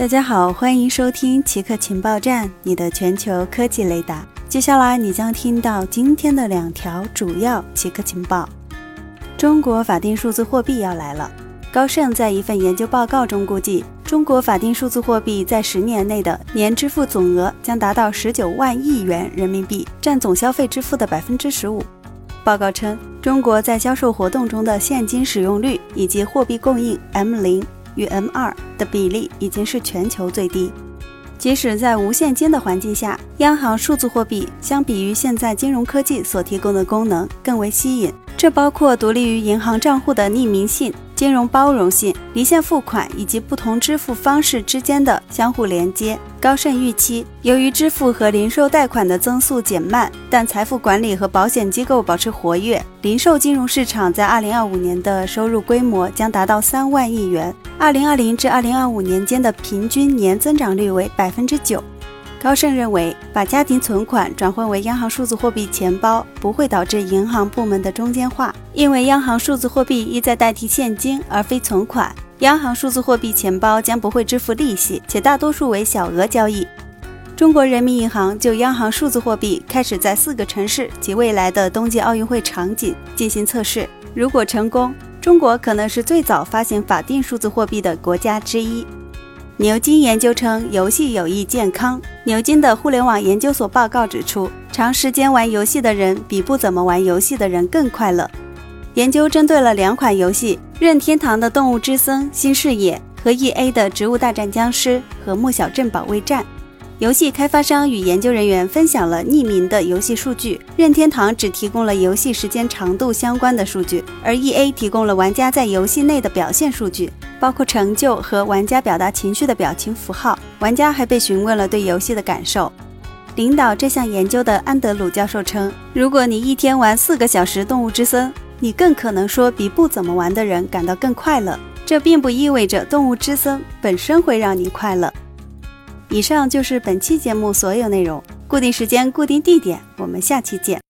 大家好，欢迎收听奇客情报站，你的全球科技雷达。接下来你将听到今天的两条主要奇客情报：中国法定数字货币要来了。高盛在一份研究报告中估计，中国法定数字货币在十年内的年支付总额将达到十九万亿元人民币，占总消费支付的百分之十五。报告称，中国在销售活动中的现金使用率以及货币供应 M 零与 M2 的比例已经是全球最低。即使在无现金的环境下，央行数字货币相比于现在金融科技所提供的功能更为吸引，这包括独立于银行账户的匿名信。金融包容性、离线付款以及不同支付方式之间的相互连接。高盛预期，由于支付和零售贷款的增速减慢，但财富管理和保险机构保持活跃，零售金融市场在2025年的收入规模将达到三万亿元。2020至2025年间的平均年增长率为百分之九。高盛认为，把家庭存款转换为央行数字货币钱包不会导致银行部门的中间化，因为央行数字货币意在代替现金而非存款。央行数字货币钱包将不会支付利息，且大多数为小额交易。中国人民银行就央行数字货币开始在四个城市及未来的冬季奥运会场景进行测试。如果成功，中国可能是最早发行法定数字货币的国家之一。牛津研究称，游戏有益健康。牛津的互联网研究所报告指出，长时间玩游戏的人比不怎么玩游戏的人更快乐。研究针对了两款游戏：任天堂的《动物之森：新视野》和 E.A. 的《植物大战僵尸》和《木小镇保卫战》。游戏开发商与研究人员分享了匿名的游戏数据，任天堂只提供了游戏时间长度相关的数据，而 E.A. 提供了玩家在游戏内的表现数据，包括成就和玩家表达情绪的表情符号。玩家还被询问了对游戏的感受。领导这项研究的安德鲁教授称，如果你一天玩四个小时《动物之森》，你更可能说比不怎么玩的人感到更快乐。这并不意味着《动物之森》本身会让你快乐。以上就是本期节目所有内容。固定时间，固定地点，我们下期见。